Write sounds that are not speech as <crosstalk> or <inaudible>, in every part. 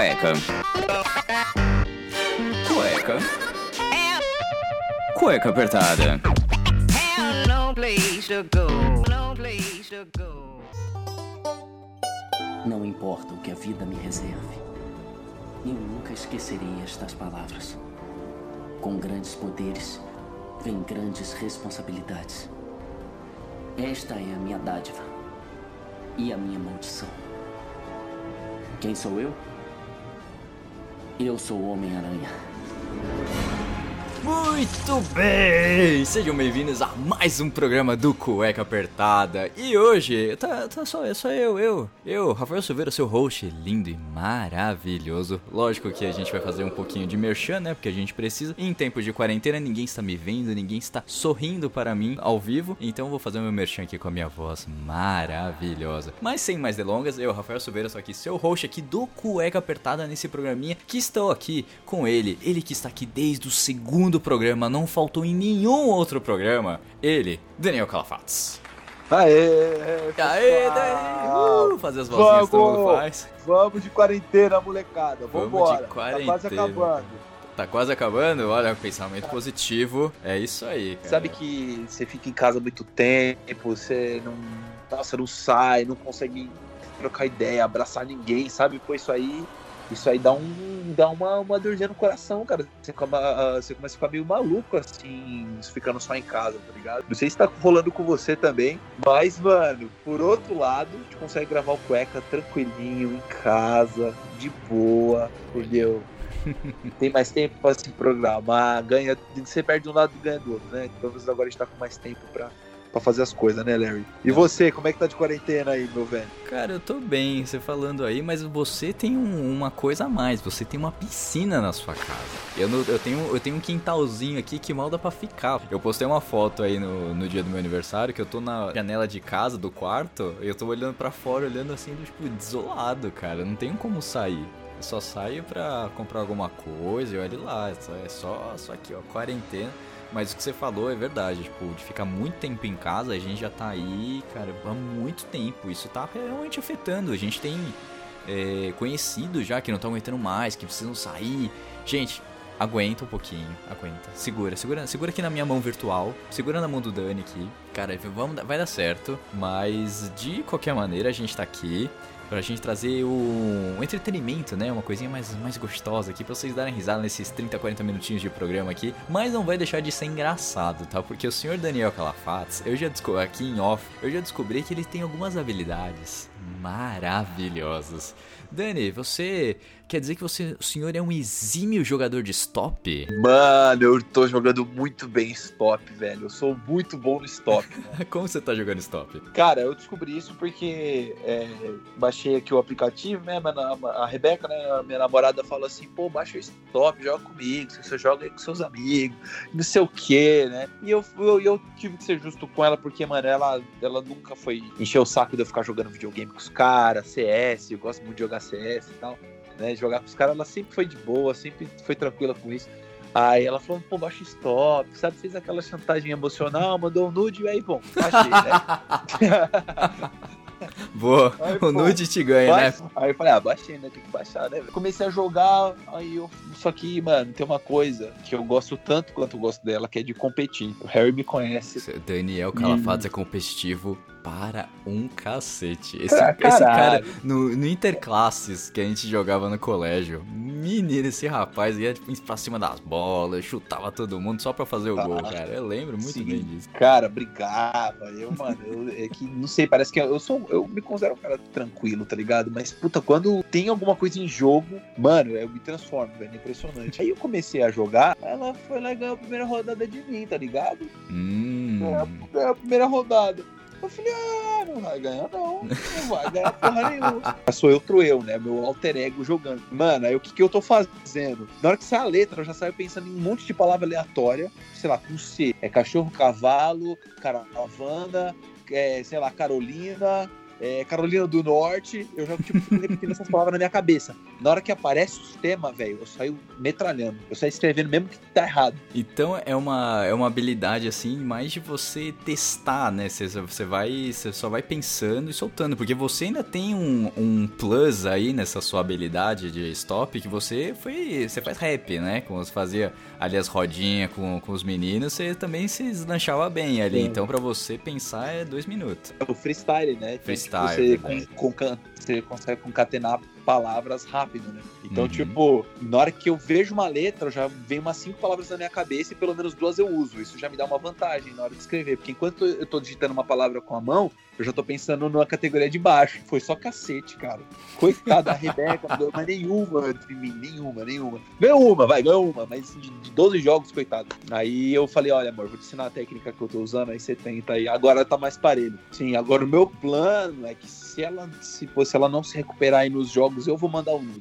Cueca. Cueca. Cueca apertada. Não importa o que a vida me reserve, eu nunca esquecerei estas palavras. Com grandes poderes, vem grandes responsabilidades. Esta é a minha dádiva e a minha maldição. Quem sou eu? Eu sou o Homem-Aranha. Muito bem! Sejam bem-vindos a mais um programa do Cueca Apertada. E hoje, tá, tá só, é só eu, eu, eu, Rafael Silveira, seu host lindo e maravilhoso. Lógico que a gente vai fazer um pouquinho de merchan, né? Porque a gente precisa. Em tempos de quarentena, ninguém está me vendo, ninguém está sorrindo para mim ao vivo. Então vou fazer o meu merchan aqui com a minha voz maravilhosa. Mas sem mais delongas, eu, Rafael Silveira, sou aqui seu host aqui do Cueca Apertada nesse programinha que estou aqui com ele. Ele que está aqui desde o segundo programa, não faltou em nenhum outro programa. Ele, Daniel Calafatos. Aê! Aê, Daniel! Uh, fazer as vozinhas que todo mundo faz. Vamos de quarentena, molecada. Vamos Vambora. de quarentena. Tá quase acabando. Tá quase acabando? Olha, pensamento positivo. É isso aí, cara. Sabe que você fica em casa muito tempo, você não. Nossa, não sai, não consegue trocar ideia, abraçar ninguém, sabe? Pô, isso aí. Isso aí dá, um, dá uma, uma dorzinha no coração, cara. Você, come, você começa a ficar meio maluco, assim, ficando só em casa, tá ligado? Não sei se tá rolando com você também, mas, mano, por outro lado, a gente consegue gravar o cueca tranquilinho, em casa, de boa, entendeu? <laughs> Tem mais tempo pra se programar, ganha. Você perde de um lado e ganha do outro, né? Menos agora a gente tá com mais tempo pra, pra fazer as coisas, né, Larry? E você, como é que tá de quarentena aí, meu velho? Cara, eu tô bem, você falando aí, mas você tem um- uma coisa a mais, você tem uma piscina na sua casa. Eu, não- eu, tenho, eu tenho um quintalzinho aqui que mal dá pra ficar. Eu postei uma foto aí no, no dia do meu aniversário, que eu tô na janela de casa, do quarto, e eu tô olhando pra fora, olhando assim, tipo, desolado, cara. Não tenho como sair. Eu só saio pra comprar alguma coisa e olha lá. É é só, só aqui, ó, quarentena. Mas o que você falou é verdade, tipo, de ficar muito tempo em casa, a gente já tá aí, cara, há muito tempo. Isso tá realmente afetando. A gente tem é, conhecido já que não estão aguentando mais, que precisam sair. Gente, aguenta um pouquinho, aguenta. Segura, segura, segura aqui na minha mão virtual, segura na mão do Dani aqui. Cara, vamos, vai dar certo, mas de qualquer maneira a gente tá aqui pra gente trazer o, entretenimento, né? Uma coisinha mais, mais gostosa aqui pra vocês darem risada nesses 30, 40 minutinhos de programa aqui. Mas não vai deixar de ser engraçado, tá? Porque o senhor Daniel Calafates, eu já descobri aqui em off, eu já descobri que ele tem algumas habilidades maravilhosas. Dani, você quer dizer que você, o senhor é um exímio jogador de stop? Mano, eu tô jogando muito bem stop, velho. Eu sou muito bom no stop. <laughs> Como você tá jogando stop? Cara, eu descobri isso porque é, baixei aqui o aplicativo, né? A Rebeca, né? Minha namorada falou assim: pô, baixa o stop, joga comigo, você joga aí com seus amigos, não sei o que, né? E eu, eu, eu tive que ser justo com ela porque, mano, ela, ela nunca foi encher o saco de eu ficar jogando videogame com os caras, CS, eu gosto muito de jogar CS e tal, né? Jogar com os caras, ela sempre foi de boa, sempre foi tranquila com isso. Aí ela falou, pô, baixa stop, sabe? Fez aquela chantagem emocional, mandou um nude e aí, bom, baixei, né? <laughs> Boa, Ai, o nude te ganha, né? Baixa. Aí eu falei, ah, baixei, né? Tem que baixar, né? Comecei a jogar, aí eu. Só que, mano, tem uma coisa que eu gosto tanto quanto eu gosto dela, que é de competir. O Harry me conhece. Daniel Calafatos é competitivo para um cacete. Esse, Pra esse cara, no, no Interclasses que a gente jogava no colégio, menino, esse rapaz ia tipo, pra cima das bolas, chutava todo mundo só pra fazer o Ah, gol, cara. Eu lembro muito sim. bem disso. Cara, brigava. Eu, mano, eu, é que não sei, parece que eu sou. Eu me considero um cara tranquilo, tá ligado? Mas, puta, quando tem alguma coisa em jogo, mano, eu me transformo, velho. É impressionante. Aí eu comecei a jogar, ela foi lá e ganhou a primeira rodada de mim, tá ligado? Hum. Ganhou a primeira rodada. Eu falei, ah, não vai ganhar não. Não vai ganhar porra nenhuma. Sou eu, né? Meu alter ego jogando. Mano, aí o que, que eu tô fazendo? Na hora que sai a letra, eu já saio pensando em um monte de palavra aleatória. Sei lá, com C. É cachorro, cavalo, caravana, é, sei lá, Carolina, é, Carolina do Norte, eu já tipo, fico repetindo essas palavras na minha cabeça. Na hora que aparece os temas, velho, eu saio metralhando. Eu saio escrevendo mesmo que tá errado. Então é uma, é uma habilidade assim, mais de você testar, né? Você, você vai. Você só vai pensando e soltando. Porque você ainda tem um, um plus aí nessa sua habilidade de stop, que você foi. Você faz rap, né? Como você fazia ali as rodinhas com, com os meninos, você também se deslanchava bem ali. Sim. Então pra você pensar é dois minutos. É o freestyle, né? Então, Freestyle, tipo, você, com, com- você consegue concatenar palavras rápido, né? Então, Uhum. tipo, na hora que eu vejo uma letra, já vem umas cinco palavras na minha cabeça e pelo menos duas eu uso. Isso já me dá uma vantagem na hora de escrever. Porque enquanto eu tô digitando uma palavra com a mão, eu já tô pensando numa categoria de baixo. Foi só cacete, cara. Coitada da Rebeca, não deu mais nenhuma de mim, nenhuma, nenhuma. Ganhou uma, vai, ganhou uma, mas de, de 12 jogos, coitado. Aí eu falei, olha, amor, vou te ensinar a técnica que eu tô usando, aí você tenta aí. Agora tá mais parelho. Sim, agora o meu plano é que se ela, se, pô, se ela não se recuperar aí nos jogos, eu vou mandar um nude.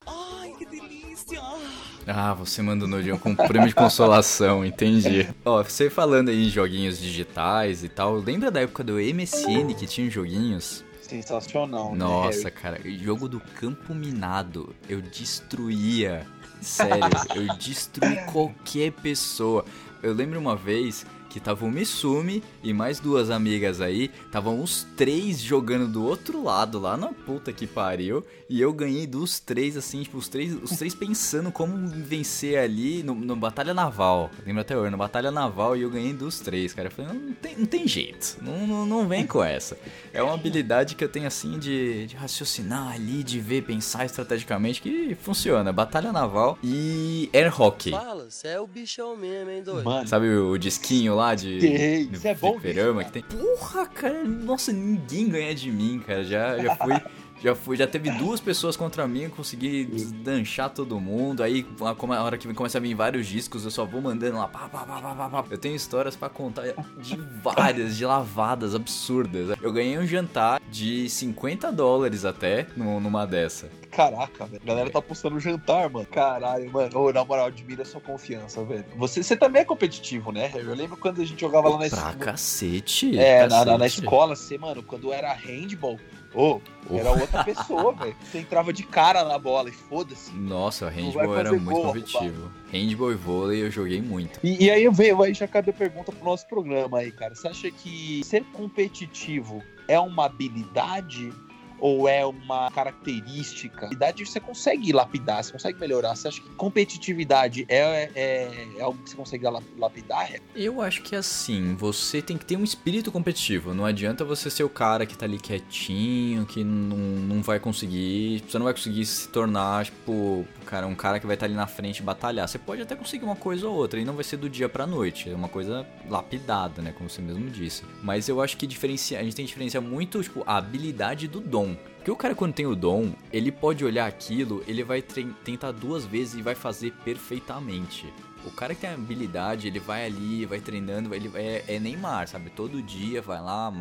Ah, você manda o nude com um prêmio de consolação, <laughs> entendi. Ó, você falando aí em joguinhos digitais e tal, lembra da época do MSN que tinha joguinhos? Sensacional, né, Nossa, Harry? cara, jogo do campo minado, eu destruía. Sério, eu destruí qualquer pessoa. Eu lembro uma vez que tava o Mitsumi e mais duas amigas aí, estavam os três jogando do outro lado, lá na puta que pariu, e eu ganhei dos três, assim, tipo, os três, os três pensando como vencer ali no, no Batalha Naval. Lembro até hoje, no Batalha Naval, e eu ganhei dos três, cara. Eu falei, não, tem, não tem jeito, não, não, não vem com essa. É uma habilidade que eu tenho, assim, de, de raciocinar ali, de ver, pensar estrategicamente, que funciona. Batalha Naval e Air Hockey. Fala, você é o bichão mesmo, hein, doido? Mano, Sabe o disquinho lá de. Do isso é bom que tem. Porra, cara, nossa, ninguém ganha de mim, cara. Já, já fui. <laughs> Já, fui, já teve duas pessoas contra mim, consegui desdanchar todo mundo. Aí, a, como a hora que começa a vir vários discos, eu só vou mandando lá. Pá, pá, pá, pá, pá. Eu tenho histórias pra contar de várias, de lavadas absurdas. Eu ganhei um jantar de 50 dólares até num- numa dessa. Caraca, velho. A galera tá postando jantar, mano. Caralho, mano. Ô, na moral, admira a sua confiança, velho. Você, você também é competitivo, né? Eu lembro quando a gente jogava lá na Pra escola. cacete. É, na, na, na cacete. escola, você, mano, quando era handball, ô, era Oh. outra pessoa, velho. Você entrava de cara na bola e foda-se. Nossa, o handball era muito gol, competitivo. Handball e vôlei eu joguei muito. E, e aí eu veio, aí já cabe a pergunta pro nosso programa aí, cara. Você acha que ser competitivo é uma habilidade ou é uma característica? Você consegue lapidar, você consegue melhorar. Você acha que competitividade é, é, é algo que você consegue la- lapidar? É, Eu acho que assim, você tem que ter um espírito competitivo. Não adianta você ser o cara que tá ali quietinho, que não, não vai conseguir. Você não vai conseguir se tornar, tipo, cara, um cara que vai estar ali na frente batalhar. Você pode até conseguir uma coisa ou outra, e não vai ser do dia pra noite. É uma coisa lapidada, né? Como você mesmo disse. Mas eu acho que diferencia, a gente tem que diferenciar muito, tipo, a habilidade do dom. Porque o cara, quando tem o dom, ele pode olhar aquilo, ele vai tentar duas vezes e vai fazer perfeitamente. O cara que tem habilidade, ele vai ali, vai treinando, ele é, é Neymar, sabe? Todo dia vai lá,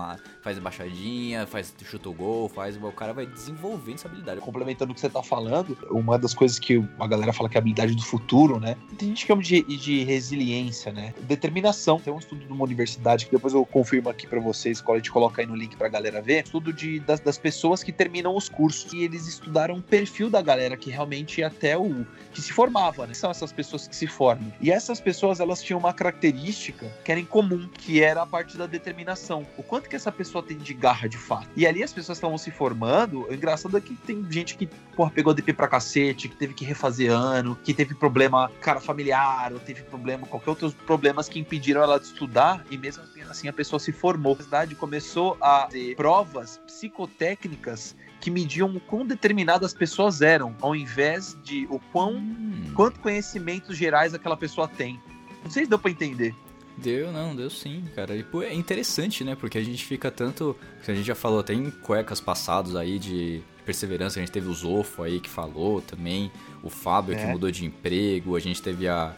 faz baixadinha, faz chuta o gol, faz. O cara vai desenvolvendo essa habilidade. complementando o que você tá falando, uma das coisas que a galera fala que é a habilidade do futuro, né? Tem gente que chama de, de resiliência, né? Determinação. Tem um estudo de uma universidade que depois eu confirmo aqui pra vocês, qual a gente coloca aí no link pra galera ver. Estudo de, das, das pessoas que terminam os cursos. E eles estudaram o perfil da galera que realmente até o. que se formava, né? São essas pessoas que se formam. E essas pessoas, elas tinham uma característica que era em comum, que era a parte da determinação. O quanto que essa pessoa tem de garra de fato. E ali as pessoas estavam se formando. O engraçado é que tem gente que, porra, pegou DP pra cacete, que teve que refazer ano, que teve problema, cara, familiar, ou teve problema, qualquer outros problemas que impediram ela de estudar, e mesmo assim a pessoa se formou. A universidade começou a ter provas psicotécnicas que mediam o quão determinadas as pessoas eram, ao invés de o quão Hum, quanto conhecimentos gerais aquela pessoa tem. Não sei se deu pra entender. deu, não, deu sim, cara. E pô, é interessante, né? Porque a gente fica tanto. A gente já falou até em cuecas passados aí de perseverança. A gente teve o Zofo aí que falou também. O Fábio que É. mudou de emprego. A gente teve a.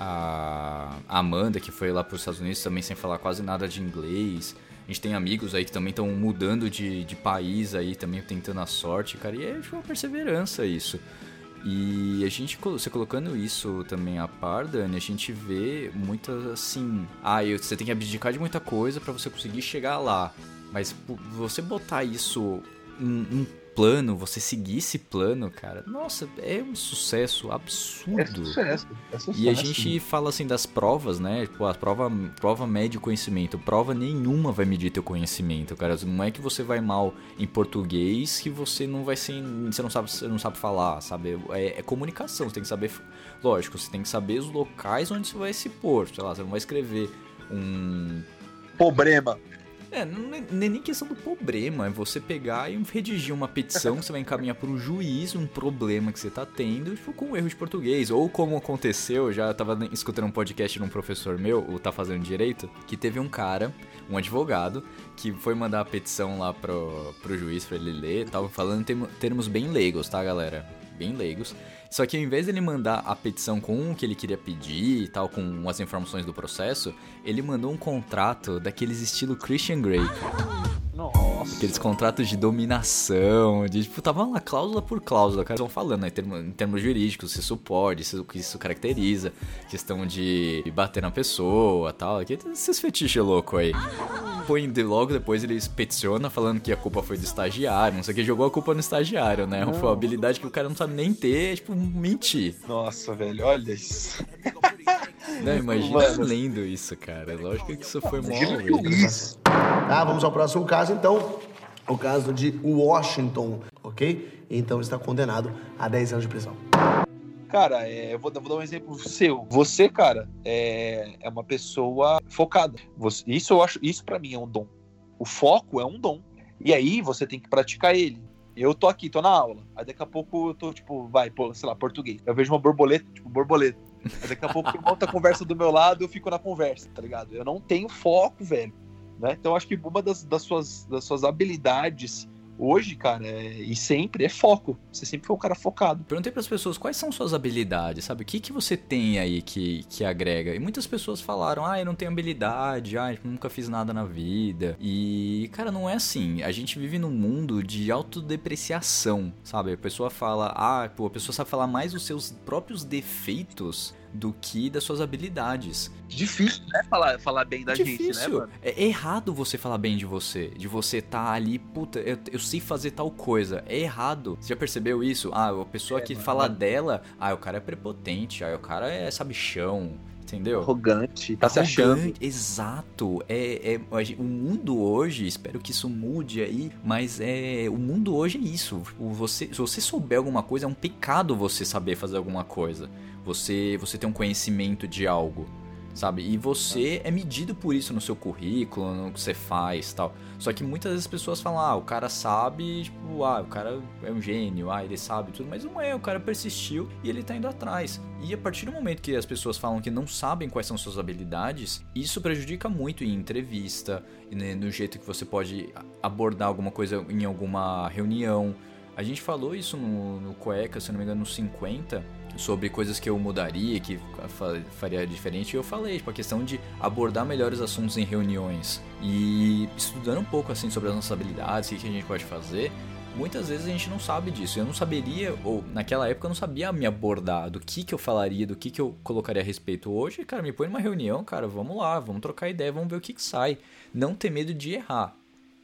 A Amanda que foi lá para os Estados Unidos também sem falar quase nada de inglês. A gente tem amigos aí que também estão mudando de, de país aí, também tentando a sorte, cara. E é tipo uma perseverança isso. E a gente, você colocando isso também a par, Dani, a gente vê muitas assim. Ah, você tem que abdicar de muita coisa pra você conseguir chegar lá. Mas você botar isso um, um plano, você seguir esse plano, cara, nossa, é um sucesso absurdo. É sucesso, é sucesso. E a gente fala assim das provas, né? Tipo, a prova, prova mede o conhecimento. Prova nenhuma vai medir teu conhecimento, cara. Não é que você vai mal em português que você não vai ser. Você não sabe, você não sabe falar, sabe? É, é comunicação, você tem que saber. Lógico, você tem que saber os locais onde você vai se pôr. Sei lá, você não vai escrever um Problema. É, não é não é nem questão do problema, é você pegar e redigir uma petição que você vai encaminhar para o juiz um problema que você tá tendo, tipo, com um erro de português. Ou como aconteceu, eu já tava escutando um podcast de um professor meu, o Tá Fazendo Direito, que teve um cara, um advogado, que foi mandar a petição lá pro, pro juiz pra ele ler e tal, falando termos bem leigos, tá, galera? Bem leigos. Só que ao invés dele mandar a petição com o que ele queria pedir e tal, com as informações do processo, ele mandou um contrato daqueles estilo Christian Grey. Nossa. Aqueles contratos de dominação, de tipo, tava lá cláusula por cláusula, cara, estão falando, né, em, termo- em termos jurídicos, se isso pode, se o que isso caracteriza, questão de bater na pessoa tal, que esses fetiches loucos aí. Põe de- logo depois ele peticiona falando que a culpa foi do estagiário, não sei o que, jogou a culpa no estagiário, né? Foi uma habilidade que o cara não sabe nem ter, tipo, mentir. Nossa, velho, olha isso. Não, imagina Mano. lendo isso, cara. Lógico que isso foi mó. Imagina o velho. juiz. Tá, vamos ao próximo caso, então. O caso de Washington, ok? Então está condenado a 10 anos de prisão. Cara, é, eu vou, vou dar um exemplo seu. Você, cara, é, é uma pessoa focada. Você- isso eu acho, isso para mim é um dom. O foco é um dom. E aí você tem que praticar ele. Eu tô aqui, tô na aula. Aí daqui a pouco eu tô, tipo, vai, pô, sei lá, português. Eu vejo uma borboleta, tipo, borboleta. Aí daqui a pouco <laughs> uma outra conversa do meu lado, eu fico na conversa, tá ligado? Eu não tenho foco, velho. Né? Então acho que uma das, das suas, das suas habilidades hoje, cara, é- e sempre é foco. Você sempre foi um cara focado. Perguntei pras pessoas quais são suas habilidades, sabe? O que, que você tem aí que, que agrega? E muitas pessoas falaram, ah, eu não tenho habilidade, ah, eu nunca fiz nada na vida. E, cara, não é assim. A gente vive num mundo de autodepreciação, sabe? A pessoa fala, ah, pô, a pessoa sabe falar mais dos seus próprios defeitos do que das suas habilidades. Difícil, né? Falar, falar bem da gente, né, Difícil. mano? É errado você falar bem de você. De você tá ali, puta, eu, eu sei fazer tal coisa. É errado. Você já percebeu isso? Ah, a pessoa É, que mano. fala dela, ah, o cara é prepotente, ah, o cara é sabichão. Entendeu? Arrogante, tá se achando. Arrogante, Exato. É, é, o mundo hoje, espero que isso mude aí, mas é o mundo hoje é isso. Você, se você souber alguma coisa, é um pecado você saber fazer alguma coisa. Você, você tem um conhecimento de algo, sabe? E você é medido por isso no seu currículo, no que você faz tal. Só que muitas vezes as pessoas falam, ah, o cara sabe, tipo, ah, o cara é um gênio, ah, ele sabe tudo, mas não é, o cara persistiu e ele tá indo atrás. E a partir do momento que as pessoas falam que não sabem quais são suas habilidades, isso prejudica muito em entrevista, né, no jeito que você pode abordar alguma coisa em alguma reunião. A gente falou isso no, no Cueca, se não me engano, no 50, sobre coisas que eu mudaria, que fa- faria diferente, eu falei, tipo, a questão de abordar melhores assuntos em reuniões. E estudando um pouco, assim, sobre as nossas habilidades, o que que a gente pode fazer, muitas vezes a gente não sabe disso. Eu não saberia, ou naquela época eu não sabia me abordar, do que que eu falaria, do que que eu colocaria a respeito. Hoje, cara, me põe numa reunião, cara, vamos lá, vamos trocar ideia, vamos ver o que que sai. Não ter medo de errar.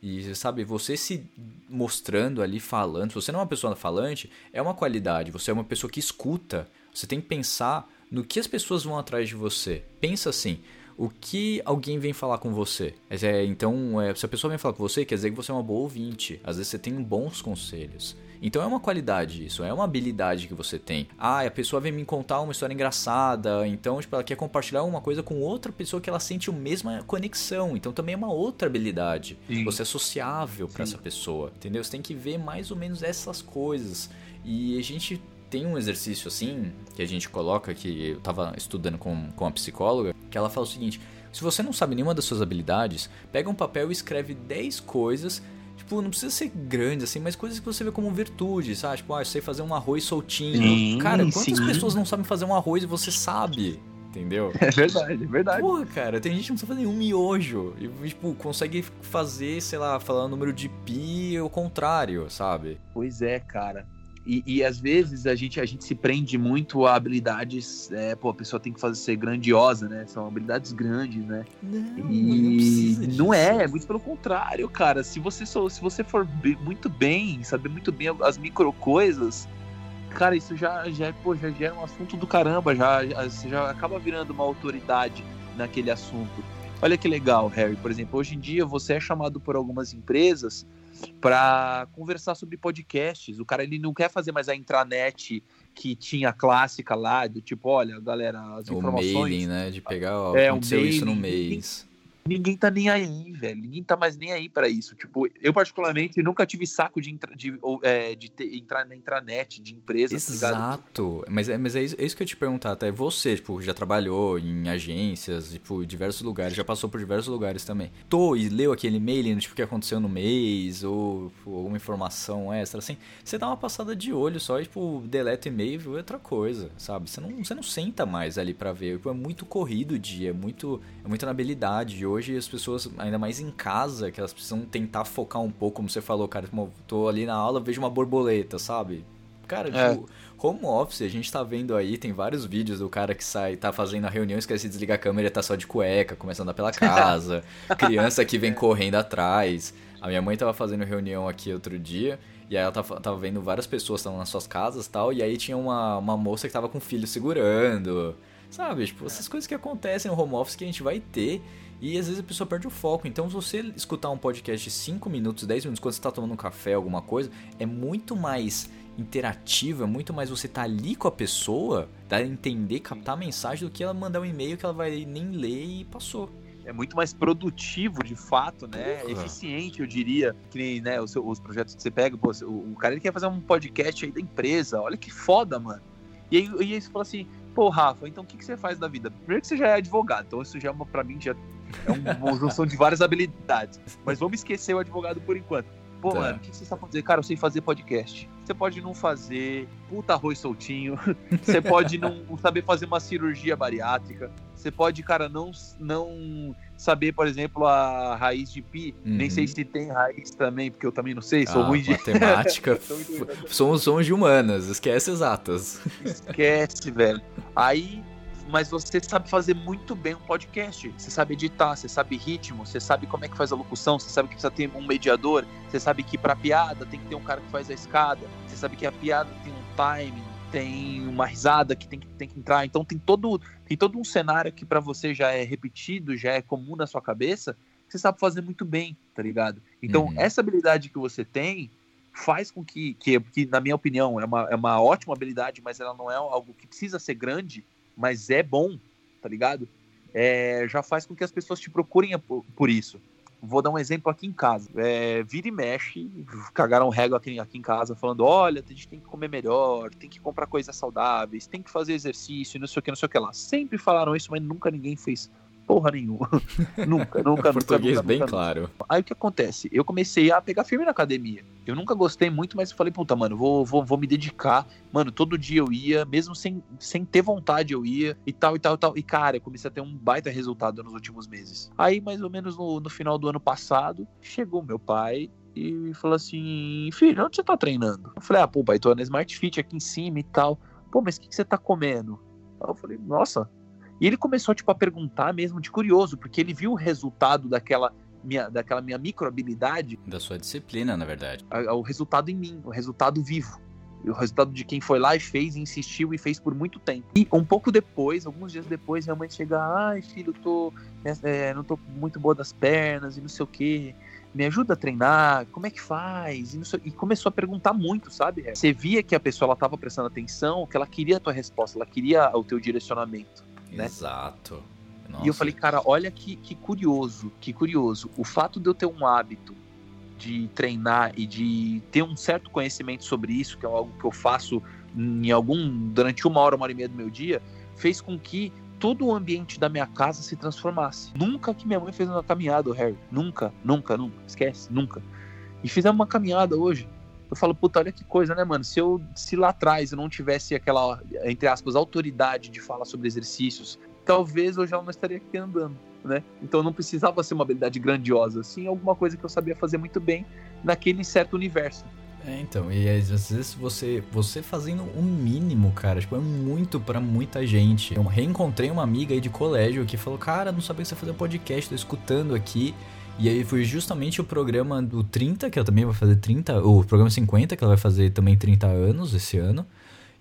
E sabe, você se mostrando ali, falando, se você não é uma pessoa falante, é uma qualidade, você é uma pessoa que escuta. Você tem que pensar no que as pessoas vão atrás de você. Pensa assim, o que alguém vem falar com você? É, então, é, se a pessoa vem falar com você, quer dizer que você é uma boa ouvinte. Às vezes você tem bons conselhos. Então é uma qualidade isso, é uma habilidade que você tem. Ah, a pessoa vem me contar uma história engraçada, então tipo, ela quer compartilhar uma coisa com outra pessoa que ela sente a mesma conexão. Então também é uma outra habilidade. Sim. Você é sociável para essa pessoa, entendeu? Você tem que ver mais ou menos essas coisas. E a gente tem um exercício assim, que a gente coloca, que eu tava estudando com, com a psicóloga, que ela fala o seguinte: se você não sabe nenhuma das suas habilidades, pega um papel e escreve 10 coisas. Tipo, não precisa ser grande assim, mas coisas que você vê como virtude, sabe? Tipo, ah, eu sei fazer um arroz soltinho. Sim, Cara, quantas sim. pessoas não sabem fazer um arroz e você sabe? Entendeu? <laughs> É verdade, é verdade. Porra, cara, tem gente que não sabe fazer um miojo. E, tipo, consegue fazer, sei lá, falar o número de pi ao contrário, sabe? Pois é, cara. E, e às vezes a gente, a gente se prende muito a habilidades. É, pô, a pessoa tem que fazer ser grandiosa, né? São habilidades grandes, né? Não, E precisa não, é, é muito pelo contrário, cara. Se você, só, se você for muito bem, saber muito bem as micro coisas, cara, isso já, já, pô, já gera um assunto do caramba, já, já, você já acaba virando uma autoridade naquele assunto. Olha que legal, Harry. Por exemplo, hoje em dia você é chamado por algumas empresas para conversar sobre podcasts. O cara ele não quer fazer mais a intranet que tinha a clássica lá, do tipo, olha, galera, as O informações. mailing, né? De pegar, ó, É, um aconteceu isso no mailing, mês. Ninguém tá nem aí, velho. Ninguém tá mais nem aí pra isso. Tipo, eu particularmente nunca tive saco de, de, ou, é, de ter- entrar na intranet de empresa, tá? Exato. Mas é, mas é isso, é isso que eu te perguntar, até você, tipo, já trabalhou em agências, tipo, diversos lugares, já passou por diversos lugares também. Tô e leu aquele e-mail, tipo, que aconteceu no mês, ou tipo, alguma informação extra, assim, você dá uma passada de olho só e, tipo, deleta e-mail e outra coisa, sabe? Você não, você não senta mais ali pra ver. Tipo, é muito corrido o dia, é muito, é muito na habilidade. E hoje as pessoas, ainda mais em casa, que elas precisam tentar focar um pouco, como você falou, cara, tô ali na aula, vejo uma borboleta, sabe? Cara, É. tipo, home office, a gente tá vendo aí, tem vários vídeos do cara que sai, tá fazendo a reunião, esquece de desligar a câmera e tá só de cueca, começando a andar pela <laughs> casa. criança que vem correndo atrás. A minha mãe tava fazendo reunião aqui outro dia, e aí ela tava, tava vendo várias pessoas estavam nas suas casas e tal, e aí tinha uma, uma moça que tava com o filho segurando. Sabe, tipo, essas coisas que acontecem no home office que a gente vai ter. E às vezes a pessoa perde o foco. Então, se você escutar um podcast de 5 minutos, 10 minutos, quando você tá tomando um café, alguma coisa, é muito mais interativo, é muito mais você tá ali com a pessoa, a entender, captar a mensagem, do que ela mandar um e-mail que ela vai nem ler e passou. É muito mais produtivo, de fato, né? Porra. Eficiente, eu diria. Que nem, né, os, os projetos que você pega, pô, o, o cara ele quer fazer um podcast aí da empresa. Olha que foda, mano. E aí, e aí você fala assim, pô, Rafa, então o que, que você faz da vida? Primeiro que você já é advogado, então isso já é uma, pra mim, já é um- uma junção de várias habilidades. Mas vamos esquecer o advogado por enquanto. Pô, Tá. mano, o que você sabe fazer? Cara, eu sei fazer podcast. Você pode não fazer puta arroz soltinho. <laughs> Você pode não saber fazer uma cirurgia bariátrica. Você pode, cara, não, não saber, por exemplo, a raiz de pi. Nem Uhum. sei se tem raiz também, porque eu também não sei. Sou Ah, ruim de. matemática. <laughs> Somos, somos de humanas, esquece exatas. Esquece, velho. Aí, mas você sabe fazer muito bem um podcast. Você sabe editar, você sabe ritmo, você sabe como é que faz a locução, você sabe que precisa ter um mediador, você sabe que pra piada tem que ter um cara que faz a escada, você sabe que a piada tem um timing, tem uma risada que tem que, tem que entrar. Então tem todo, tem todo um cenário que pra você já é repetido, já é comum na sua cabeça, que você sabe fazer muito bem, tá ligado? Então, Uhum. essa habilidade que você tem faz com que, que, que, na minha opinião, é uma, é uma ótima habilidade, mas ela não é algo que precisa ser grande, mas é bom, tá ligado? É, já faz com que as pessoas te procurem por, isso. Vou dar um exemplo aqui em casa. É, vira e mexe, cagaram régua aqui, aqui em casa, falando: olha, a gente tem que comer melhor, tem que comprar coisas saudáveis, tem que fazer exercício, não sei o que, não sei o que lá. Sempre falaram isso, mas nunca ninguém fez porra nenhuma. <laughs> nunca, nunca, Português nunca, bem nunca, claro. Aí o que acontece? Eu comecei a pegar firme na academia. Eu nunca gostei muito, mas eu falei, puta, mano, vou, vou, vou me dedicar. Mano, todo dia eu ia, mesmo sem, sem ter vontade eu ia, e tal, e tal, e tal. E, cara, eu comecei a ter um baita resultado nos últimos meses. Aí, mais ou menos no, no final do ano passado, chegou meu pai e falou assim: Filho, onde você tá treinando? Eu falei, ah, pô, pai, tô na Smart Fit aqui em cima e tal. Pô, mas o que, que você tá comendo? Aí eu falei, nossa. E ele começou, tipo, a perguntar mesmo de curioso, porque ele viu o resultado daquela minha, daquela minha micro habilidade, Da sua disciplina, na verdade. a- a- o resultado em mim, o resultado vivo. E O resultado de quem foi lá e fez, e insistiu e fez por muito tempo. E um pouco depois, alguns dias depois, minha mãe chega, ai filho, eu tô, é, não tô muito boa das pernas e não sei o que. Me ajuda a treinar, como é que faz? E, sei- e começou a perguntar muito, sabe? Você via que a pessoa ela tava prestando atenção, que ela queria a tua resposta, ela queria o teu direcionamento. Né? Exato. E eu falei, cara, olha que, que curioso, que curioso. O fato de eu ter um hábito de treinar e de ter um certo conhecimento sobre isso, que é algo que eu faço em algum durante uma hora, uma hora e meia do meu dia, fez com que todo o ambiente da minha casa se transformasse. Nunca que minha mãe fez uma caminhada, Harry. Nunca, nunca, nunca. Esquece, nunca. E fizemos uma caminhada hoje. Eu falo, puta, olha que coisa, né, mano? Se eu, se lá atrás eu não tivesse aquela, entre aspas, autoridade de falar sobre exercícios, talvez eu já não estaria aqui andando, né? Então não precisava ser uma habilidade grandiosa, sim alguma coisa que eu sabia fazer muito bem naquele certo universo. É, então, e às vezes você, você fazendo o mínimo, cara, tipo, é muito pra muita gente. Eu reencontrei uma amiga aí de colégio que falou, cara, não sabia que você fazia podcast, tô escutando aqui. E aí foi justamente o programa do 30, que ela também vai fazer 30, o programa 50, que ela vai fazer também 30 anos esse ano.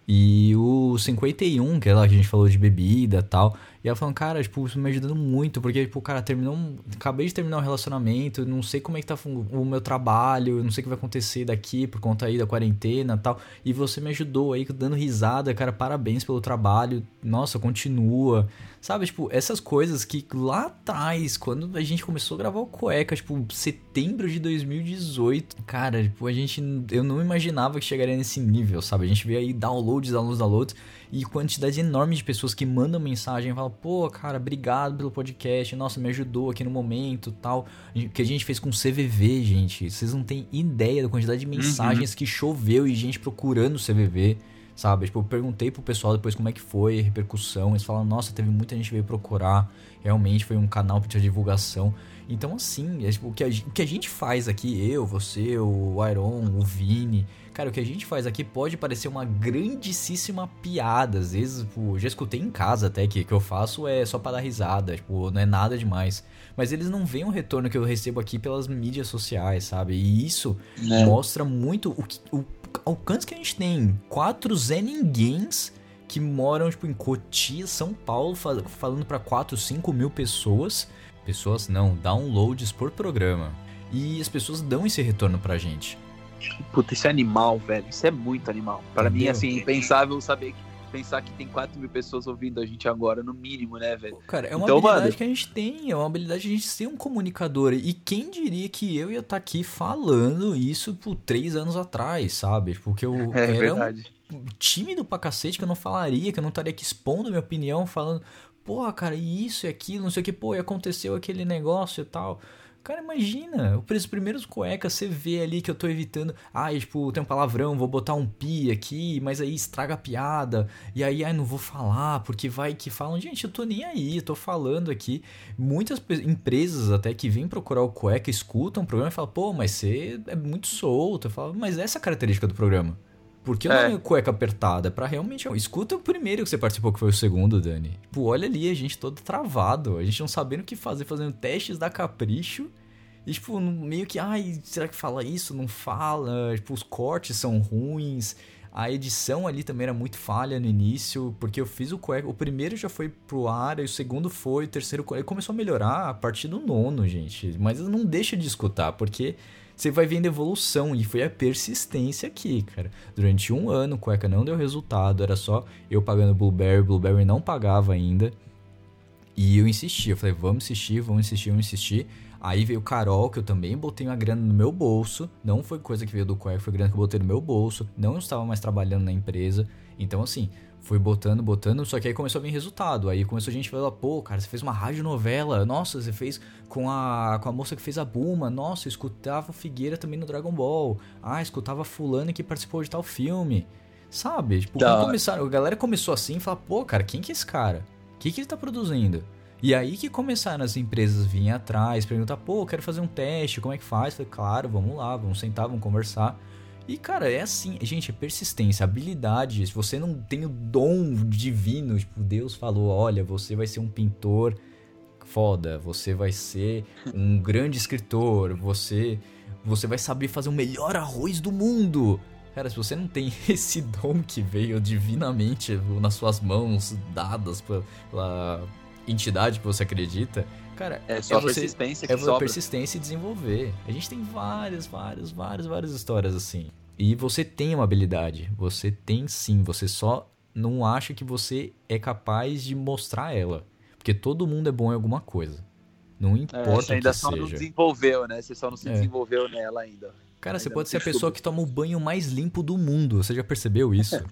E o 51, que é lá que a gente falou de bebida tal. E ela falando, cara, tipo, isso me ajudando muito, porque, tipo, cara, terminou. Acabei de terminar um relacionamento, não sei como é que tá o meu trabalho, não sei o que vai acontecer daqui por conta aí da quarentena tal. E você me ajudou aí, dando risada, cara, parabéns pelo trabalho. Nossa, continua. Sabe, tipo, essas coisas que lá atrás, quando a gente começou a gravar o Cueca, tipo, setembro de 2018, cara, tipo, a gente. Eu não imaginava que chegaria nesse nível, sabe? A gente vê aí downloads, downloads, downloads, e quantidade enorme de pessoas que mandam mensagem e falam, pô, cara, obrigado pelo podcast, nossa, me ajudou aqui no momento tal. O que a gente fez com o CVV, gente. Vocês não têm ideia da quantidade de mensagens que choveu e gente procurando o CVV sabe? Tipo, eu perguntei pro pessoal depois como é que foi a repercussão. Eles falaram, nossa, teve muita gente que veio procurar. Realmente foi um canal de divulgação. Então, assim, é, tipo, o, que a, o que a gente faz aqui, eu, você, o Iron, o Vini, cara, o que a gente faz aqui pode parecer uma grandíssima piada. Às vezes, tipo, já escutei em casa até que o que eu faço é só pra dar risada, tipo, não é nada demais. Mas eles não veem o retorno que eu recebo aqui pelas mídias sociais, sabe? E isso Né? mostra muito o, que, o alcance que a gente tem. Quatro Zé Ninguéms que moram, tipo, em Cotia, São Paulo, fa- falando pra 4, 5 mil pessoas. Pessoas não, downloads por programa. E as pessoas dão esse retorno pra gente. Puta, isso é animal, velho. Isso é muito animal. Para mim, assim, impensável saber que. Pensar que tem 4 mil pessoas ouvindo a gente agora, no mínimo, né, velho? Cara, é uma Então, habilidade mano- que a gente tem, é uma habilidade de a gente ser um comunicador. E quem diria que eu ia estar aqui falando isso por três anos atrás, sabe? Porque eu <laughs> É era um tímido pra cacete que eu não falaria, que eu não estaria aqui expondo minha opinião, falando, porra, cara, isso e aquilo, não sei o que, pô, e aconteceu aquele negócio e tal. Cara, imagina, os primeiros cuecas você vê ali que eu tô evitando, ai, tipo, tem um palavrão, vou botar um pi aqui, mas aí estraga a piada, e aí, ai, não vou falar, porque vai que falam, gente, eu tô nem aí, eu tô falando aqui. Muitas empresas até que vêm procurar o cueca, escutam o programa e falam, pô, mas você é muito solto. Eu falo, mas essa é a característica do programa. Porque o É. nome é cueca apertada, é pra realmente. Escuta o primeiro que você participou, que foi o segundo, Dani. Tipo, olha ali, a gente todo travado, a gente não sabendo o que fazer, fazendo testes da capricho. E, tipo, meio que, ai, será que fala isso? Não fala. Tipo, os cortes são ruins. A edição ali também era muito falha no início, porque eu fiz o cueca. O primeiro já foi pro ar, e o segundo foi, o terceiro ele começou a melhorar a partir do nono, gente. Mas não deixa de escutar, porque você vai vendo evolução. E foi a persistência aqui, cara. Durante um ano, cueca não deu resultado, era só eu pagando Blueberry, Blueberry não pagava ainda. E eu insisti, eu falei, vamos insistir, vamos insistir, vamos insistir. Aí veio o Carol, que eu também botei uma grana no meu bolso. Não foi coisa que veio do Cueca, foi grana que eu botei no meu bolso. Não estava mais trabalhando na empresa. Então, assim, foi botando, botando. Só que aí começou a vir resultado. Aí começou a gente falar, pô, cara, você fez uma radionovela. Nossa, você fez com a, com a moça que fez a Buma. Nossa, eu escutava o Figueira também no Dragon Ball. Ah, escutava fulano que participou de tal filme. Sabe? Tipo, hora. começaram, a galera começou assim e falou, pô, cara, quem que é esse cara? O que, que ele tá produzindo? E aí que começaram as empresas a virem atrás, perguntar, pô, quero fazer um teste, como é que faz? Falei, claro, vamos lá, vamos sentar, vamos conversar. E, cara, é assim, gente, é persistência, habilidade. Se você não tem o dom divino, tipo, Deus falou, olha, você vai ser um pintor foda, você vai ser um <laughs> grande escritor, você você vai saber fazer o melhor arroz do mundo. Cara, se você não tem <laughs> esse dom que veio divinamente nas suas mãos, dadas pela, pela entidade que você acredita, cara, É só a você- persistência que é sobra. persistência e desenvolver. A gente tem várias, várias, várias, várias histórias assim. E você tem uma habilidade. Você tem sim. Você só não acha que você é capaz de mostrar ela. Porque todo mundo é bom em alguma coisa. Não É, importa você ainda que só não desenvolveu, né? Você só não se É. desenvolveu nela ainda. Cara, você ainda pode não ser a pessoa que toma o banho mais limpo do mundo. Você já percebeu isso?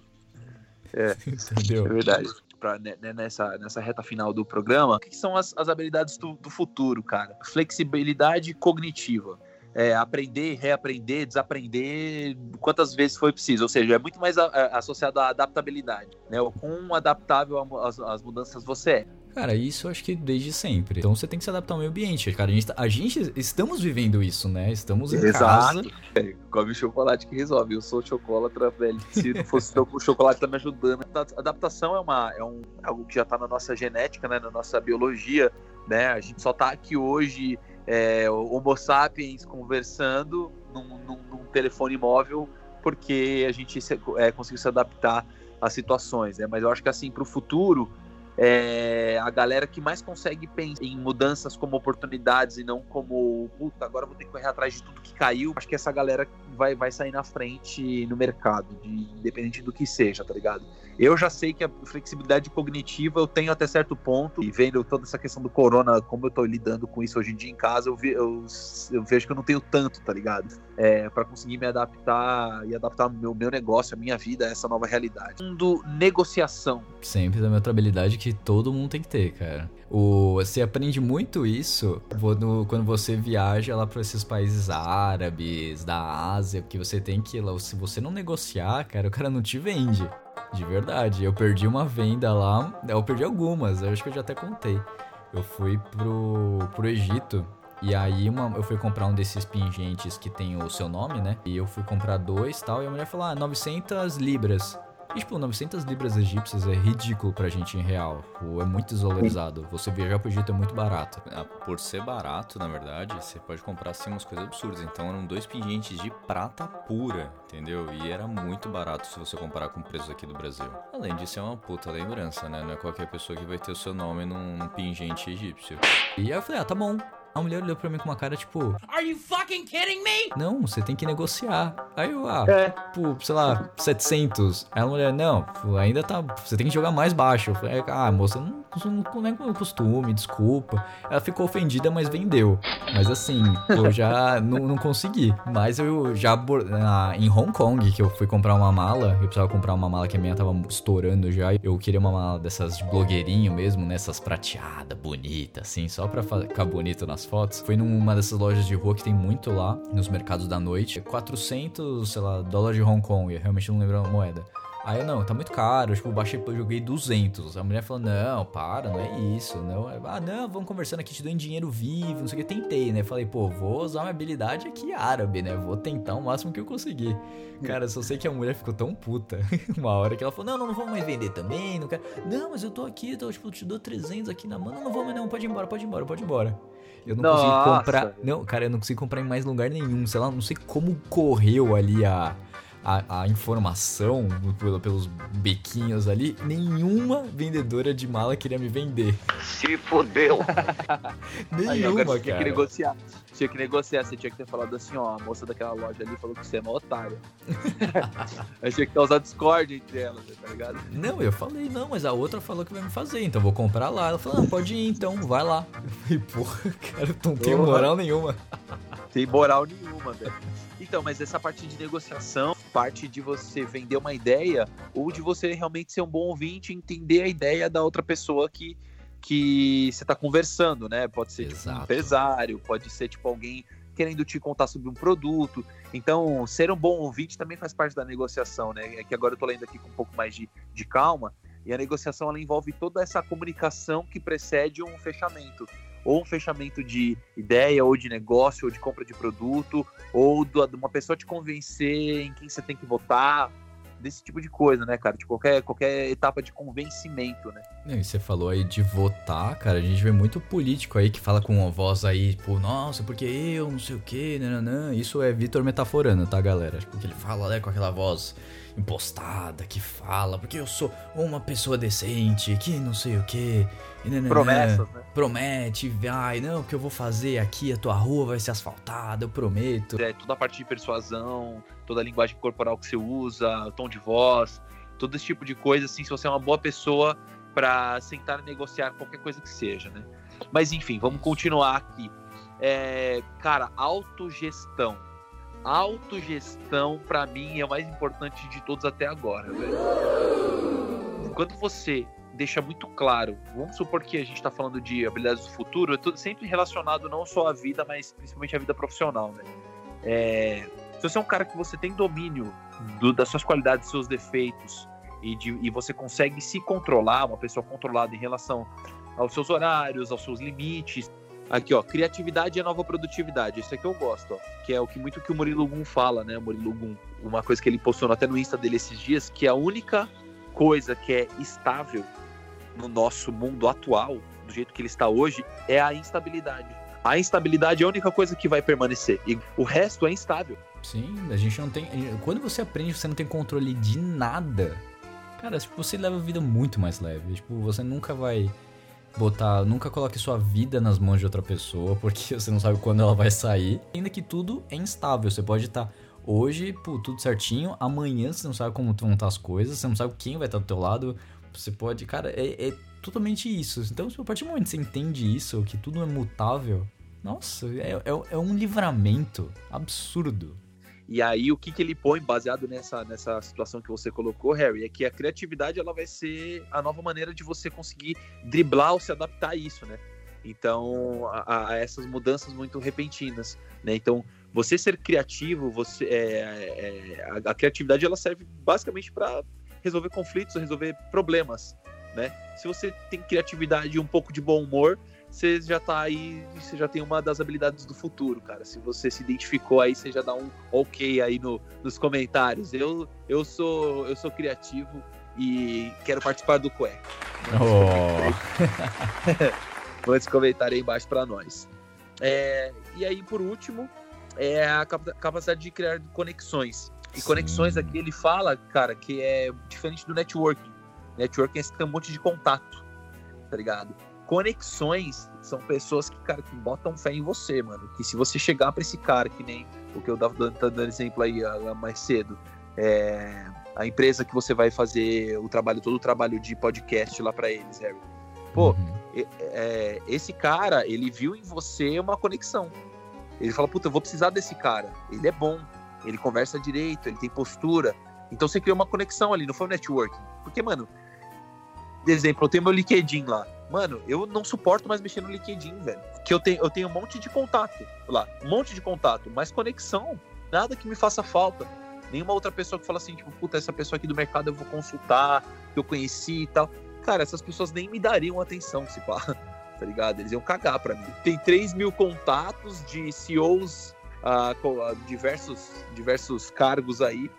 É. <laughs> Entendeu? É verdade. Pra, né, né, nessa, nessa reta final do programa, o que são as, as habilidades do, do futuro, cara? Flexibilidade cognitiva. É, aprender, reaprender, desaprender quantas vezes foi preciso. Ou seja, é muito mais a- a- associado à adaptabilidade. Né? O quão adaptável às mudanças você é. Cara, isso eu acho que desde sempre. Então você tem que se adaptar ao meio ambiente. Cara, a gente, tá- a gente estamos vivendo isso, né? Estamos em casa. É, come chocolate que resolve. Eu sou chocolatra, velho. Se não <laughs> fosse o chocolate tá me ajudando. A adaptação é, uma, é um, algo que já tá na nossa genética, né? Na nossa biologia, né? A gente só tá aqui hoje, é, Homo sapiens conversando num, num- num telefone móvel porque a gente se- é, conseguiu se adaptar às situações, né? Mas eu acho que assim, pro futuro, é, a galera que mais consegue pensar em mudanças como oportunidades e não como, puta, agora vou ter que correr atrás de tudo que caiu. Acho que essa galera vai, vai sair na frente no mercado, de, independente do que seja, tá ligado? Eu já sei que a flexibilidade cognitiva eu tenho até certo ponto, e vendo toda essa questão do corona, como eu tô lidando com isso hoje em dia em casa, eu, ve- eu, eu vejo que eu não tenho tanto, tá ligado? É, para conseguir me adaptar e adaptar o meu, meu negócio, a minha vida a essa nova realidade. Mundo negociação. Sempre da minha outra habilidade que todo mundo tem que ter, cara. O, você aprende muito isso quando, quando você viaja lá para esses países árabes, da Ásia, porque você tem que ir lá. Se você não negociar, cara, o cara não te vende. De verdade. Eu perdi uma venda lá. Eu perdi algumas, eu acho que eu já até contei. Eu fui pro, pro Egito. E aí uma, eu fui comprar um desses pingentes que tem o seu nome, né? E eu fui comprar dois e tal. E a mulher falou, ah, 900 libras. E, tipo, 900 libras egípcias é ridículo pra gente em real. Pô, É muito desvalorizado. Você viajar pro Egito é muito barato. Ah, Por ser barato, na verdade, você pode comprar assim umas coisas absurdas. Então eram dois pingentes de prata pura, entendeu? E era muito barato se você comparar com o preço aqui do Brasil. Além disso, é uma puta lembrança, né? Não é qualquer pessoa que vai ter o seu nome num, num pingente egípcio. E aí eu falei, ah, tá bom. A mulher olhou pra mim com uma cara tipo. Are you fucking kidding me? Não, você tem que negociar. Aí eu, ah, É. tipo, sei lá, 700. Aí a mulher, não, ainda tá. Você tem que jogar mais baixo. Eu falei, ah, moça, não, não, não é meu costume, desculpa. Ela ficou ofendida, mas vendeu. Mas assim, eu já <laughs> não, não consegui. Mas eu já. na- em Hong Kong, que eu fui comprar uma mala, eu precisava comprar uma mala que a minha tava estourando já. Eu queria uma mala dessas de blogueirinho mesmo, nessas prateadas, bonita, assim, só pra ficar bonito nas fotos. Foi numa dessas lojas de rua que tem muito lá, nos mercados da noite. 400, sei lá, dólares de Hong Kong. Eu realmente não lembro a moeda. Aí eu, não, tá muito caro. Tipo, eu baixei, eu joguei 200. A mulher falou, não, para, não é isso. Não. Eu, Ah, não, vamos conversando aqui, te dando dinheiro vivo, não sei o que. Tentei, né? Falei, pô, vou usar minha habilidade aqui árabe, né? Vou tentar o máximo que eu conseguir. Cara, eu só sei que a mulher ficou tão puta. <laughs> Uma hora que ela falou, não, não, não vou mais vender também, não quero. Não, mas eu tô aqui, tô, tipo, te dou 300 aqui na mão. Não, não vou mais não, pode ir embora, pode ir embora, pode ir embora. Eu não consegui Nossa, comprar. Não, cara, eu não consegui comprar em mais lugar nenhum. Sei lá, não sei como correu ali a, a, a informação pelo- pelos bequinhos ali. Nenhuma vendedora de mala queria me vender. Se fudeu. <laughs> Aí, agora Nenhuma, você tinha que cara. negociar. Tinha que negociar, você tinha que ter falado assim, ó, a moça daquela loja ali falou que você é uma otária. <laughs> Aí tinha que ter usado Discord entre elas, tá ligado? Não, eu falei, não, mas a outra falou que vai me fazer, então eu vou comprar lá. Ela falou, não, pode ir então, vai lá. Eu falei, porra, <laughs> cara, eu não tenho Porra. moral nenhuma. Tem moral nenhuma, velho. Então, mas essa parte de negociação, parte de você vender uma ideia, ou de você realmente ser um bom ouvinte e entender a ideia da outra pessoa que, que você tá conversando, né? Pode ser tipo, um empresário, pode ser tipo alguém querendo te contar sobre um produto. Então, ser um bom ouvinte também faz parte da negociação, né? É que agora eu tô lendo aqui com um pouco mais de, de calma. E a negociação ela envolve toda essa comunicação que precede um fechamento. Ou um fechamento de ideia, ou de negócio, ou de compra de produto, ou de uma pessoa te convencer em quem você tem que votar, desse tipo de coisa, né, cara? De qualquer, qualquer etapa de convencimento, né? E você falou aí de votar, cara. A gente vê muito político aí que fala com uma voz aí, tipo, nossa, porque eu, não sei o que, nananã. Isso é Vitor metaforando, tá, galera? Porque ele fala, né, com aquela voz impostada que fala, porque eu sou uma pessoa decente, que não sei o que. Promessas, né? Promete, vai, não, que eu vou fazer aqui, a tua rua vai ser asfaltada, eu prometo. É, toda a parte de persuasão, toda a linguagem corporal que você usa, o tom de voz, todo esse tipo de coisa, assim, se você é uma boa pessoa para sentar e negociar qualquer coisa que seja, né? Mas enfim, vamos continuar aqui. É, cara, autogestão. Autogestão, para mim, é o mais importante de todos até agora, velho. Quando você deixa muito claro, vamos supor que a gente está falando de habilidades do futuro, é tudo sempre relacionado não só à vida, mas principalmente à vida profissional, né? É, se você é um cara que você tem domínio do- das suas qualidades, dos seus defeitos, e, de- e você consegue se controlar, uma pessoa controlada em relação aos seus horários, aos seus limites. Aqui, ó, criatividade é nova produtividade. Isso aqui eu gosto, ó, que é o que muito que o Murilo Gum fala, né? O Murilo Gum, uma coisa que ele postou até no Insta dele esses dias, que a única coisa que é estável no nosso mundo atual, do jeito que ele está hoje, é a instabilidade. A instabilidade é a única coisa que vai permanecer. E o resto é instável. Sim, a gente não tem. Quando você aprende, você não tem controle de nada. Cara, tipo, você leva a vida muito mais leve. Tipo, você nunca vai botar, nunca coloque sua vida nas mãos de outra pessoa, porque <laughs> você não sabe quando ela vai sair. Ainda que tudo é instável, você pode estar hoje, pô, tudo certinho, amanhã você não sabe como vão estar as coisas, você não sabe quem vai estar do teu lado, você pode, cara, é, é totalmente isso. Então, a partir do momento que você entende isso, que tudo é mutável, nossa, é, é, é um livramento absurdo. E aí o que, que ele põe baseado nessa, nessa situação que você colocou, Harry, é que a criatividade ela vai ser a nova maneira de você conseguir driblar ou se adaptar a isso, né? Então, a, a essas mudanças muito repentinas, né? Então, você ser criativo, você é, é, a, a, criatividade ela serve basicamente para resolver conflitos, resolver problemas, né? Se você tem criatividade e um pouco de bom humor, você já tá aí, você já tem uma das habilidades do futuro, cara. Se você se identificou aí, você já dá um ok aí no, nos comentários. Eu, eu sou eu sou criativo e quero participar do Cueca. Oh. <laughs> Mande comentário aí embaixo para nós. É, e aí, por último, é a capacidade de criar conexões. E Sim. conexões aqui ele fala, cara, que é diferente do networking. Networking é tem um monte de contato, tá ligado? Conexões são pessoas que, cara, que botam fé em você, mano. Que se você chegar para esse cara, que nem o que eu tava dando, tá dando exemplo aí mais cedo, é, a empresa que você vai fazer o trabalho, todo o trabalho de podcast lá para eles, Harry. Pô, uhum. é, esse cara, ele viu em você uma conexão. Ele fala, puta, eu vou precisar desse cara. Ele é bom, ele conversa direito, ele tem postura. Então você criou uma conexão ali, não foi um networking. Porque, mano, exemplo, eu tenho meu LinkedIn lá. Mano, eu não suporto mais mexer no LinkedIn, velho. Que eu tenho, eu tenho um monte de contato lá, um monte de contato, mas conexão, nada que me faça falta. Nenhuma outra pessoa que fala assim, tipo, puta, essa pessoa aqui do mercado eu vou consultar, que eu conheci e tal. Cara, essas pessoas nem me dariam atenção, se pá, <laughs> tá ligado? Eles iam cagar pra mim. Tem 3 mil contatos de CEOs uh, com uh, diversos, diversos cargos aí.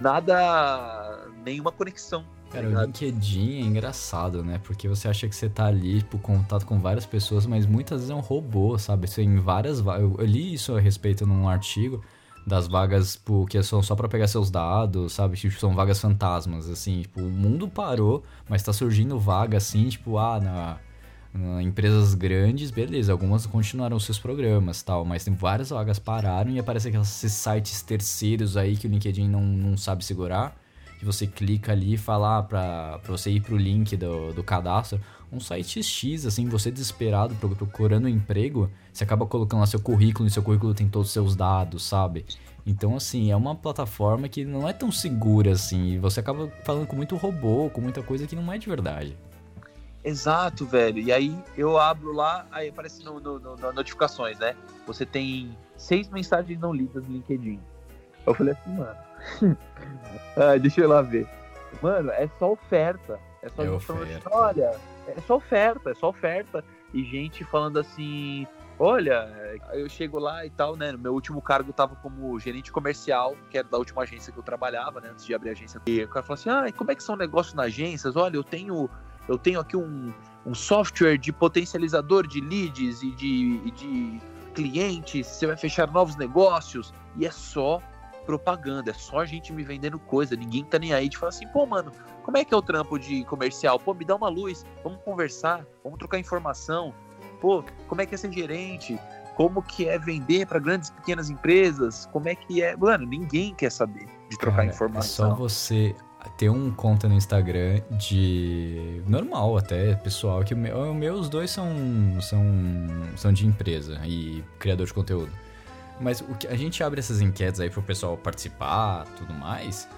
Nada, nenhuma conexão Cara, o LinkedIn é engraçado, né? Porque você acha que você tá ali, tipo, contato com várias pessoas, mas muitas vezes é um robô, sabe? Você em várias eu, li isso a respeito num artigo das vagas tipo, que são só para pegar seus dados, sabe? Tipo, são vagas fantasmas, assim, tipo, o mundo parou, mas tá surgindo vaga assim, tipo, ah, na, na empresas grandes, beleza, algumas continuaram seus programas, tal, mas tem várias vagas pararam e aparece aqueles sites terceiros aí que o LinkedIn não, não sabe segurar que você clica ali e fala para pra você ir pro link do, do cadastro, um site X, assim, você desesperado procurando um emprego, você acaba colocando lá seu currículo e seu currículo tem todos os seus dados, sabe? Então, assim, é uma plataforma que não é tão segura assim, e você acaba falando com muito robô, com muita coisa que não é de verdade. Exato, velho. E aí eu abro lá, aí aparece no, no, no notificações, né? Você tem seis mensagens não lidas no LinkedIn. Eu falei assim, mano, <laughs> ah, deixa eu ir lá ver. Mano, é só oferta. É só é oferta. Assim, olha, é só oferta, é só oferta. E gente falando assim, olha, eu chego lá e tal, né? Meu último cargo tava como gerente comercial, que era da última agência que eu trabalhava, né? Antes de abrir a agência. E o cara falou assim: ah, e como é que são negócios nas agências? Olha, eu tenho, eu tenho aqui um, um software de potencializador de leads e de, e de clientes, você vai fechar novos negócios, e é só propaganda, é só a gente me vendendo coisa, ninguém tá nem aí de falar assim, pô, mano, como é que é o trampo de comercial? Pô, me dá uma luz, vamos conversar, vamos trocar informação. Pô, como é que é ser gerente? Como que é vender para grandes e pequenas empresas? Como é que é? Mano, ninguém quer saber de trocar Cara, informação. É só você ter um conta no Instagram de normal até pessoal que o meu, meus dois são são são de empresa e criador de conteúdo. Mas o que a gente abre essas enquetes aí pro pessoal participar, tudo mais.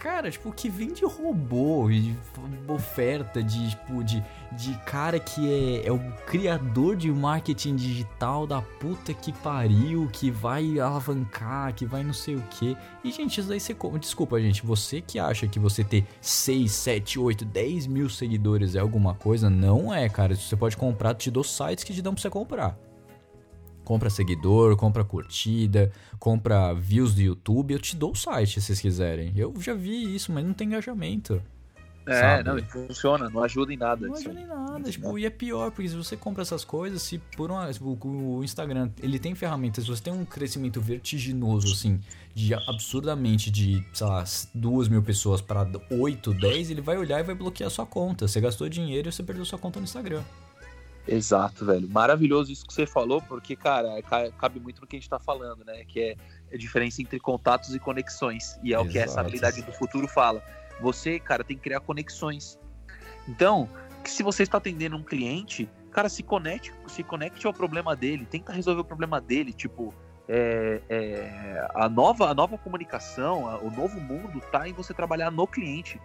Cara, tipo, que vende robô e oferta de, tipo, de, de cara que é, é o criador de marketing digital da puta que pariu, que vai alavancar, que vai não sei o que. E, gente, isso daí você. Desculpa, gente, você que acha que você ter 6, 7, 8, 10 mil seguidores é alguma coisa, não é, cara. Você pode comprar, te dou sites que te dão pra você comprar compra seguidor, compra curtida, compra views do YouTube, eu te dou o site se vocês quiserem. Eu já vi isso, mas não tem engajamento. É, sabe? não, funciona, não ajuda em nada. Não ajuda em nada, tipo, e é pior, porque se você compra essas coisas, se por uma, o Instagram, ele tem ferramentas, se você tem um crescimento vertiginoso, assim, de absurdamente de, sei lá, duas mil pessoas para 8, 10, ele vai olhar e vai bloquear sua conta. Você gastou dinheiro e você perdeu sua conta no Instagram. Exato, velho. Maravilhoso isso que você falou, porque, cara, cabe muito no que a gente tá falando, né? Que é a diferença entre contatos e conexões. E é Exato. o que essa habilidade do futuro fala. Você, cara, tem que criar conexões. Então, se você está atendendo um cliente, cara, se conecte, se conecte ao problema dele, tenta resolver o problema dele, tipo, é, é, a, nova, a nova comunicação, a, o novo mundo tá em você trabalhar no cliente.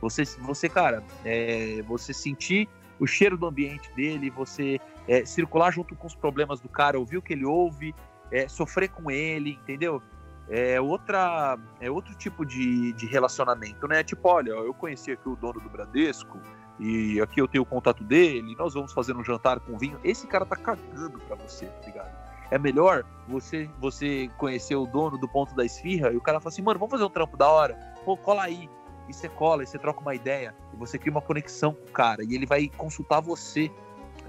Você, você cara, é, você sentir o cheiro do ambiente dele, você é, circular junto com os problemas do cara, ouvir o que ele ouve, é, sofrer com ele, entendeu? É, outra, é outro tipo de, de relacionamento, né? Tipo, olha, eu conheci aqui o dono do Bradesco e aqui eu tenho o contato dele, nós vamos fazer um jantar com vinho. Esse cara tá cagando pra você, tá ligado? É melhor você você conhecer o dono do ponto da esfirra e o cara fala assim, mano, vamos fazer um trampo da hora? Pô, cola aí e você cola, e você troca uma ideia, e você cria uma conexão com o cara, e ele vai consultar você,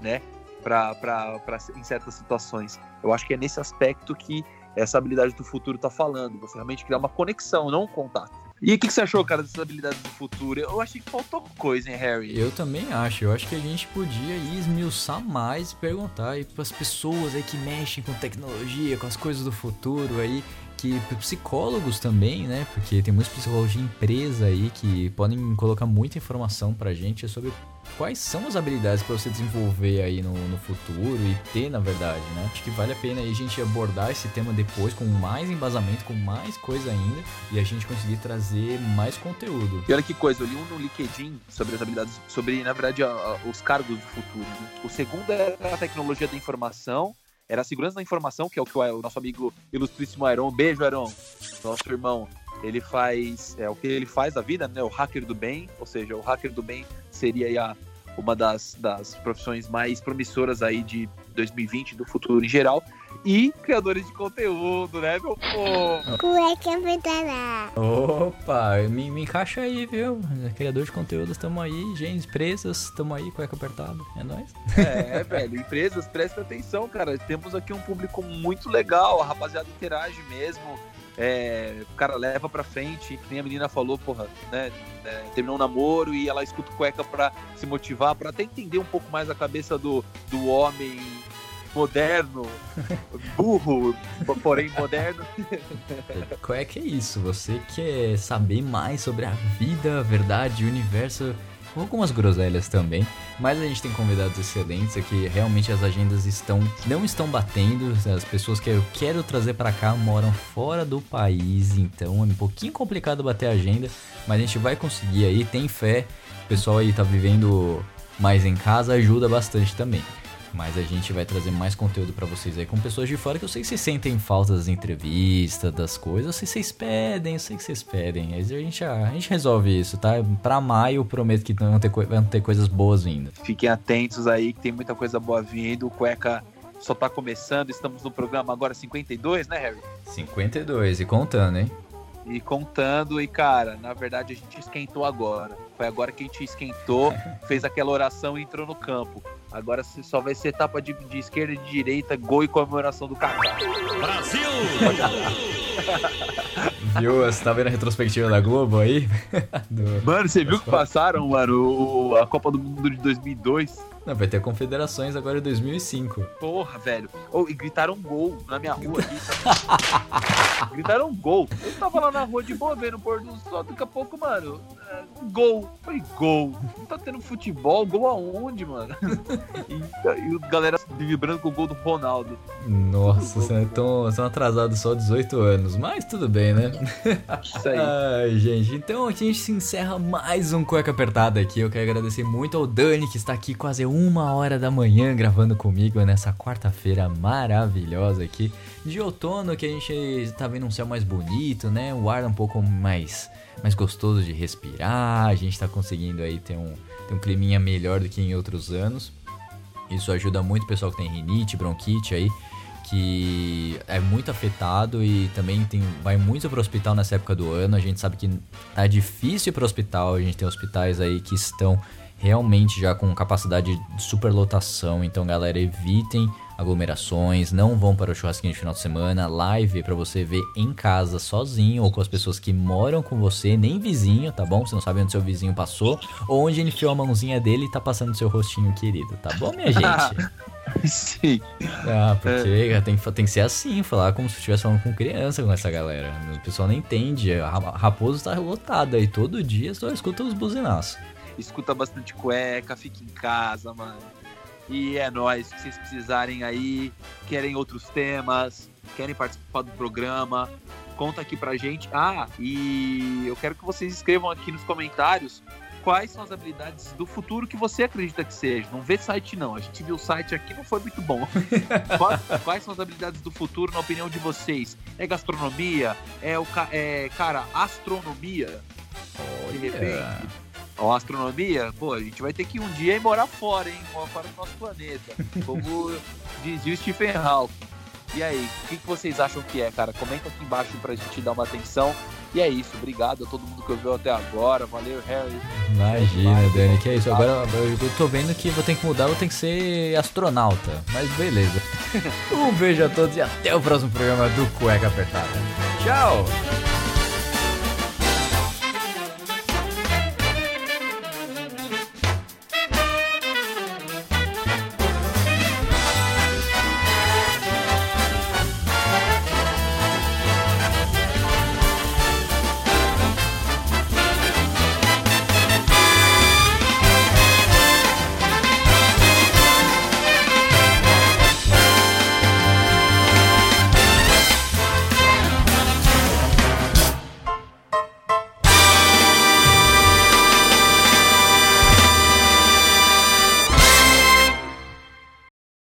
né, pra, pra, pra, em certas situações. Eu acho que é nesse aspecto que essa habilidade do futuro tá falando, você realmente criar uma conexão, não um contato. E o que, você achou, cara, dessas habilidades do futuro? Eu achei que faltou coisa, hein, Harry? Eu também acho. Eu acho que a gente podia esmiuçar mais e perguntar aí pras pessoas aí que mexem com tecnologia, com as coisas do futuro aí, que psicólogos também, né? Porque tem muitos psicólogos de empresa aí que podem colocar muita informação pra gente sobre quais são as habilidades para você desenvolver aí no, no, futuro e ter, na verdade, né? Acho que vale a pena aí a gente abordar esse tema depois com mais embasamento, com mais coisa ainda e a gente conseguir trazer mais conteúdo. E olha que coisa, eu li um no LinkedIn sobre as habilidades, sobre, na verdade, a, a, os cargos do futuro. Né? O segundo é a tecnologia da informação era a segurança da informação, que é o que o, nosso amigo ilustríssimo Aeron, beijo Aeron, nosso irmão, ele faz, é o que ele faz da vida, né, o hacker do bem, ou seja, o hacker do bem seria a, uma das, das profissões mais promissoras aí de 2020, do futuro em geral, e criadores de conteúdo, né, meu povo? Cueca apertada. Opa, me, me encaixa aí, viu? Criador de conteúdo, estamos aí. Gente, empresas, estamos aí, cueca apertada. É nóis. É, <laughs> velho, empresas, prestem atenção, cara. Temos aqui um público muito legal, a rapaziada interage mesmo. É, o cara leva pra frente, que nem a menina falou, porra, né? É, terminou um namoro e ela escuta cueca pra se motivar, pra até entender um pouco mais a cabeça do, do homem moderno, burro, porém moderno. <laughs> Qual é que é isso? Você quer saber mais sobre a vida, a verdade, o universo? Algumas groselhas também, mas a gente tem convidados excelentes aqui. Realmente as agendas estão não estão batendo. As pessoas que eu quero trazer para cá moram fora do país, então é um pouquinho complicado bater a agenda, mas a gente vai conseguir aí. Tem fé. O pessoal aí tá vivendo mais em casa ajuda bastante também. Mas a gente vai trazer mais conteúdo para vocês aí com pessoas de fora que eu sei que vocês sentem falta das entrevistas, das coisas. Eu sei que vocês pedem, eu sei que vocês pedem. Aí a gente, a gente resolve isso, tá? Pra maio prometo que vão ter, vão ter coisas boas vindo. Fiquem atentos aí que tem muita coisa boa vindo. O Cueca só tá começando. Estamos no programa agora 52, né, Harry? 52 e contando, hein? E contando, e cara, na verdade a gente esquentou agora. Foi agora que a gente esquentou, <laughs> fez aquela oração e entrou no campo. Agora só vai ser etapa de, de esquerda e de direita, gol e comemoração do Kaká. Brasil! <laughs> viu? Você tá vendo a retrospectiva da Globo aí? <laughs> do... Mano, você viu que passaram, mano, o, a Copa do Mundo de 2002? Não, vai ter confederações agora em 2005. Porra, velho. Oh, e gritaram gol na minha rua aqui. <laughs> Gritaram gol. Eu tava lá na rua de boa vendo o pôr do sol, daqui a pouco, mano gol. Foi gol. Não tá tendo futebol, gol aonde, mano? <laughs> e, e o galera vibrando com o gol do Ronaldo. Nossa, vocês estão atrasados só 18 anos, mas tudo bem, né? Isso aí. Ai, gente, então aqui a gente se encerra mais um Cueca Apertada aqui. Eu quero agradecer muito ao Dani, que está aqui quase uma hora da manhã gravando comigo nessa quarta-feira maravilhosa aqui de outono, que a gente tá vendo um céu mais bonito, né? O ar um pouco mais, mais gostoso de respirar. A gente tá conseguindo aí ter um, ter um climinha melhor do que em outros anos. Isso ajuda muito o pessoal que tem rinite, bronquite aí, que é muito afetado e também tem, vai muito para o hospital nessa época do ano. A gente sabe que tá difícil para o hospital, a gente tem hospitais aí que estão realmente já com capacidade de superlotação. Então, galera, evitem aglomerações, não vão para o churrasquinho de final de semana, live para você ver em casa sozinho ou com as pessoas que moram com você, nem vizinho, tá bom? Você não sabe onde seu vizinho passou ou onde ele enfiou a mãozinha dele e tá passando seu rostinho querido, tá bom, minha gente? <laughs> Sim. Ah, porque é. tem, tem que ser assim, falar como se estivesse falando com criança com essa galera. O pessoal não entende. A Raposo tá lotada e todo dia só escuta os buzinaços. Escuta bastante cueca, fica em casa, mano. E é nóis, se vocês precisarem aí, querem outros temas, querem participar do programa, conta aqui pra gente. Ah, e eu quero que vocês escrevam aqui nos comentários quais são as habilidades do futuro que você acredita que seja. Não vê site não, a gente viu o site aqui, não foi muito bom. <laughs> quais, quais, são as habilidades do futuro na opinião de vocês? É gastronomia? É o é, cara, astronomia? De repente a astronomia, pô, a gente vai ter que um dia ir morar fora, hein? Fora do nosso planeta. Como <laughs> dizia o Stephen Hawking. E aí, o que, que vocês acham que é, cara? Comenta aqui embaixo pra gente dar uma atenção. E é isso, obrigado a todo mundo que ouviu até agora. Valeu, Harry. Imagina, Dani, que é isso. Agora eu tô vendo que vou ter que mudar, vou ter que ser astronauta. Mas beleza. <laughs> um beijo a todos e até o próximo programa do Cueca Apertada. Tchau!